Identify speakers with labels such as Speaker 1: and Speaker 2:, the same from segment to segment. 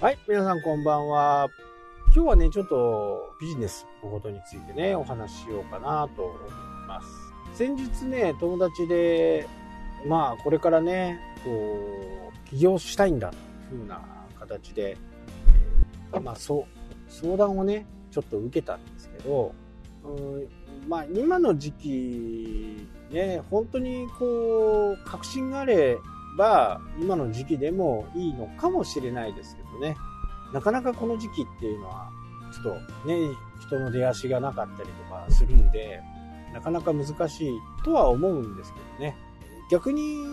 Speaker 1: はい、皆さんこんばんは。今日はね、ちょっとビジネスのことについてね、お話ししようかなと思います。先日ね、友達で、まあ、これからね、こう、起業したいんだ、というふうな形で、まあ、そう、相談をね、ちょっと受けたんですけど、うんまあ、今の時期、ね、本当にこう、確信があれば、今の時期でもいいのかもしれないですけどね、なかなかこの時期っていうのは、ちょっとね、人の出足がなかったりとかするんで、なかなか難しいとは思うんですけどね、逆に、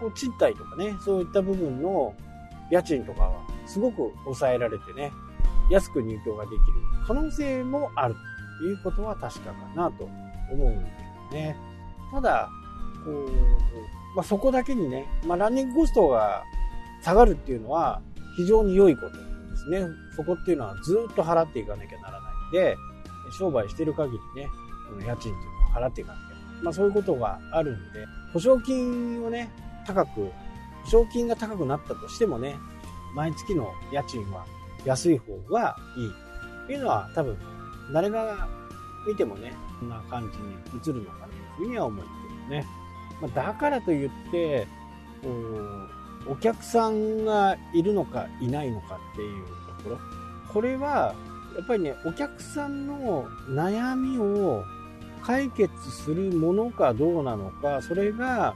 Speaker 1: こう、賃貸とかね、そういった部分の家賃とかはすごく抑えられてね、安く入居ができる可能性もあるということは確かかなと思うんですよね。ただ、こう、まあ、そこだけにね、まあ、ランニングコストが下がるっていうのは非常に良いことですね。そこっていうのはずっと払っていかなきゃならないんで、商売してる限りね、この家賃っていうのを払っていかなきゃ。まあそういうことがあるんで、保証金をね、高く、保証金が高くなったとしてもね、毎月の家賃は安い方がいいっていうのは多分誰が見てもね、こんな感じに映るのかなというふうには思ってるね。ま、だからといって、こう、お客さんがいるのかいないのかっていうところ。これは、やっぱりね、お客さんの悩みを解決するものかどうなのか、それが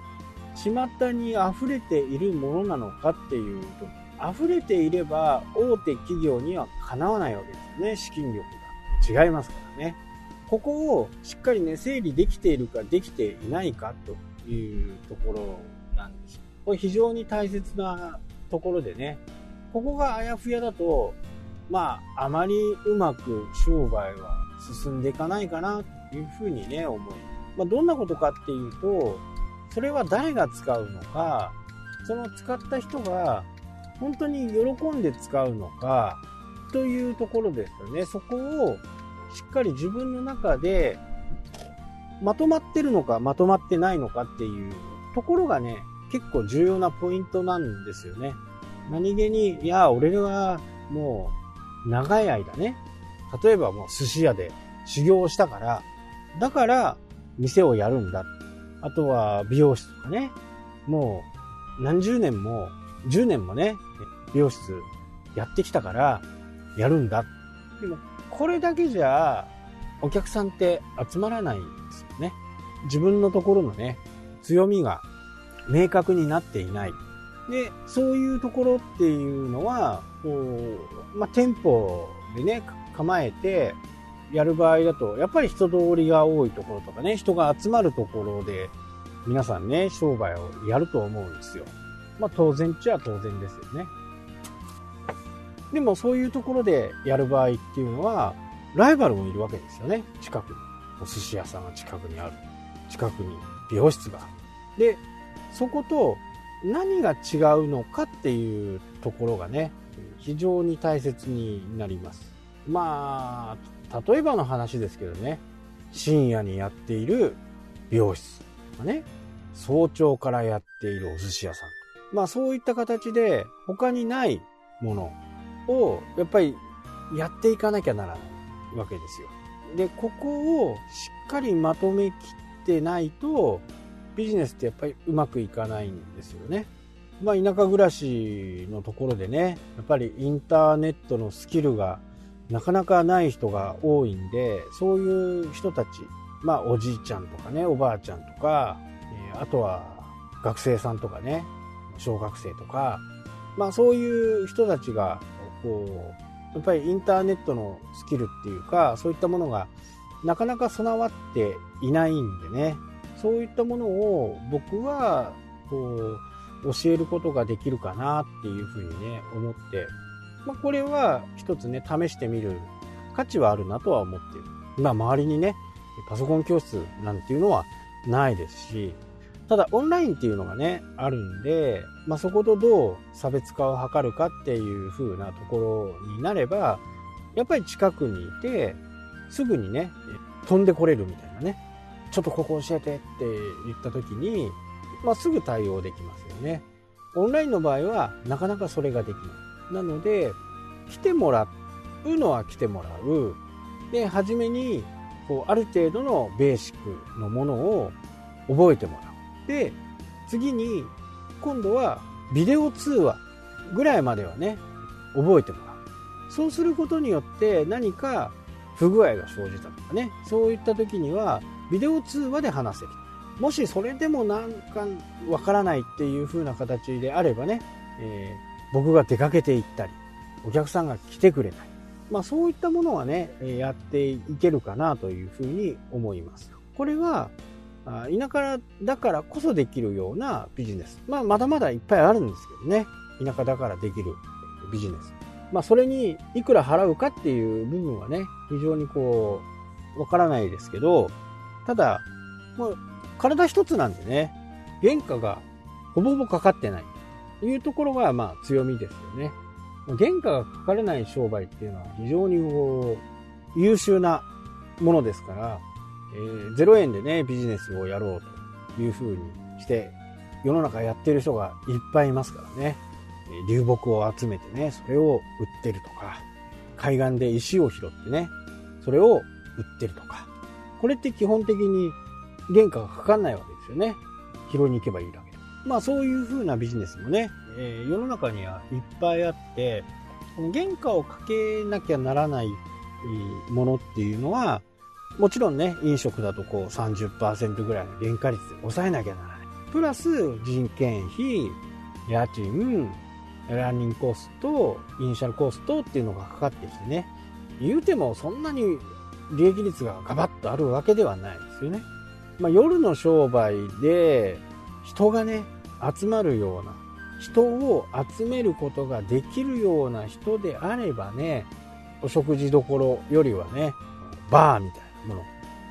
Speaker 1: 巷に溢れているものなのかっていうと、溢れていれば大手企業にはかなわないわけですよね、資金力が。違いますからね。ここをしっかりね、整理できているかできていないかというところなんです。これ非常に大切なところでね、ここがあやふやだと、まあ、あまりうまく商売は進んでいかないかなというふうにね、思い。まあ、どんなことかっていうと、それは誰が使うのか、その使った人が本当に喜んで使うのか、というところですよね。そこをしっかり自分の中でまとまってるのかまとまってないのかっていうところがね、結構重要なポイントなんですよね。何気に、いや、俺はもう長い間ね、例えばもう寿司屋で修行したから、だから店をやるんだ。あとは美容室とかね、もう何十年も、10年もね、美容室やってきたからやるんだ。でも、これだけじゃお客さんって集まらない。自分のところのね、強みが明確になっていない。で、そういうところっていうのは、こう、まあ、店舗でね、構えてやる場合だと、やっぱり人通りが多いところとかね、人が集まるところで、皆さんね、商売をやると思うんですよ。まあ、当然っちゃ当然ですよね。でもそういうところでやる場合っていうのは、ライバルもいるわけですよね。近くに。お寿司屋さんが近くにある。近くに美容室が。で、そこと何が違うのかっていうところがね、非常に大切になります。まあ、例えばの話ですけどね、深夜にやっている美容室とかね、早朝からやっているお寿司屋さん。まあそういった形で他にないものをやっぱりやっていかなきゃならないわけですよ。で、ここをしっかりまとめきってないと、ビジネスってやっぱりうまくいかないんですよね。まあ田舎暮らしのところでね、やっぱりインターネットのスキルがなかなかない人が多いんで、そういう人たち、まあおじいちゃんとかね、おばあちゃんとか、えあとは学生さんとかね、小学生とか、まあそういう人たちがこう、やっぱりインターネットのスキルっていうか、そういったものがなかなか備わっていないんでね、そういったものを僕は、こう、教えることができるかなっていうふうにね、思って、まあこれは一つね、試してみる価値はあるなとは思ってる。まあ周りにね、パソコン教室なんていうのはないですし、ただオンラインっていうのがね、あるんで、まあ、そことどう差別化を図るかっていう風なところになれば、やっぱり近くにいて、すぐにね、飛んでこれるみたいなね。ちょっとここ教えてって言った時に、まあ、すぐ対応できますよね。オンラインの場合は、なかなかそれができない。なので来てもらうのは来てもらうで初めにこうある程度のベーシックのものを覚えてもらうで次に今度はビデオ通話ぐらいまではね覚えてもらうそうすることによって何か不具合が生じたとかねそういった時にはビデオ通話で話せるもしそれでもなんかわからないっていう風な形であればね、えー、僕が出かけていったりお客さんが来てくれないまあそういったものはねやっていけるかなというふうに思いますこれは田舎だからこそできるようなビジネス。まあ、まだまだいっぱいあるんですけどね。田舎だからできるビジネス。まあ、それにいくら払うかっていう部分はね、非常にこう、わからないですけど、ただ、もう、体一つなんでね、原価がほぼほぼかかってないというところが、まあ、強みですよね。原価がかからない商売っていうのは非常にこう、優秀なものですから、えー、0円でね、ビジネスをやろうというふうにして、世の中やってる人がいっぱいいますからね。流木を集めてね、それを売ってるとか、海岸で石を拾ってね、それを売ってるとか。これって基本的に原価がかかんないわけですよね。拾いに行けばいいだけで。まあそういう風なビジネスもね、えー、世の中にはいっぱいあって、この原価をかけなきゃならないものっていうのは、もちろんね、飲食だとこう30%ぐらいの原価率で抑えなきゃならない。プラス人件費、家賃、ランニングコスト、イニシャルコーストっていうのがかかってきてね、言うてもそんなに利益率がガバッとあるわけではないですよね。まあ、夜の商売で人がね、集まるような、人を集めることができるような人であればね、お食事どころよりはね、バーみたいなもの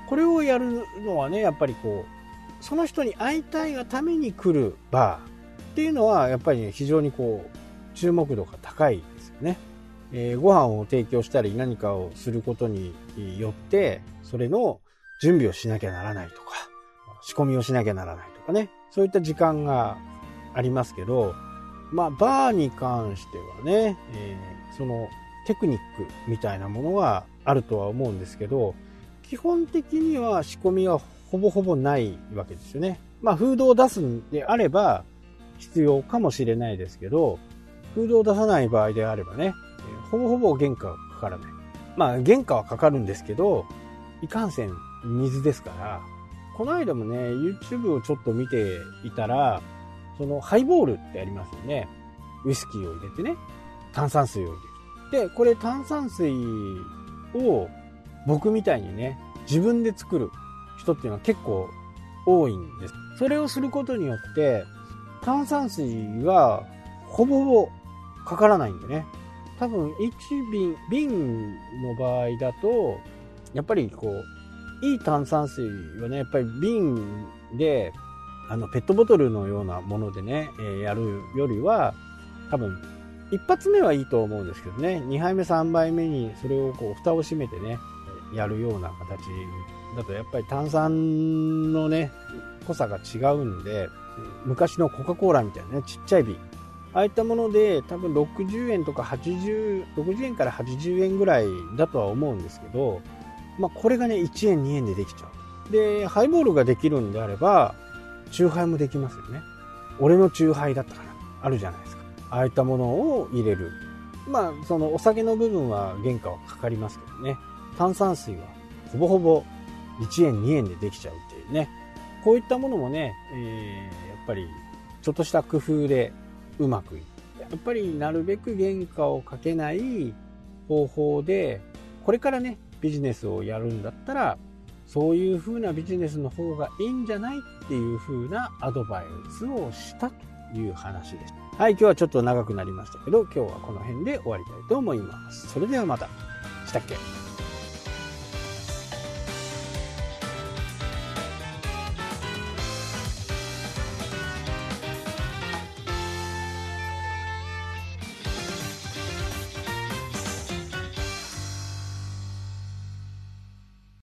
Speaker 1: これをやるのはねやっぱりこうその人に会いたいがために来るバーっていうのはやっぱり、ね、非常にこう注目度が高いですよね、えー、ご飯を提供したり何かをすることによってそれの準備をしなきゃならないとか仕込みをしなきゃならないとかねそういった時間がありますけどまあバーに関してはね、えー、そのテクニックみたいなものはあるとは思うんですけど基本的には仕込みはほぼほぼないわけですよね。まあ、フードを出すんであれば必要かもしれないですけど、フードを出さない場合であればね、ほぼほぼ原価がかからない。まあ、原価はかかるんですけど、いかんせん水ですから、この間もね、YouTube をちょっと見ていたら、そのハイボールってありますよね。ウイスキーを入れてね、炭酸水を入れる。で、これ炭酸水を僕みたいにね、自分で作る人っていうのは結構多いんです。それをすることによって、炭酸水がほぼほぼかからないんでね。多分1瓶、瓶の場合だと、やっぱりこう、いい炭酸水はね、やっぱり瓶で、あの、ペットボトルのようなものでね、えー、やるよりは、多分、一発目はいいと思うんですけどね、2杯目、3杯目にそれをこう、蓋を閉めてね、やるような形だとやっぱり炭酸のね濃さが違うんで昔のコカ・コーラみたいなねちっちゃい瓶ああいったもので多分60円とか80 60円から80円ぐらいだとは思うんですけど、まあ、これがね1円2円でできちゃう。でハイボールができるんであればチューハイもできますよね。俺のチューハイだったかな。あるじゃないですか。ああいったものを入れる。まあそのお酒の部分は原価はかかりますけどね。炭酸水はほぼほぼ1円2円でできちゃうっていうね。こういったものもね、えー、やっぱりちょっとした工夫でうまくいってやっぱりなるべく原価をかけない方法でこれからねビジネスをやるんだったらそういう風なビジネスの方がいいんじゃないっていう風なアドバイスをしたという話です。はい、今日はちょっと長くなりましたけど、今日はこの辺で終わりたいと思います。それではまた。したっけ？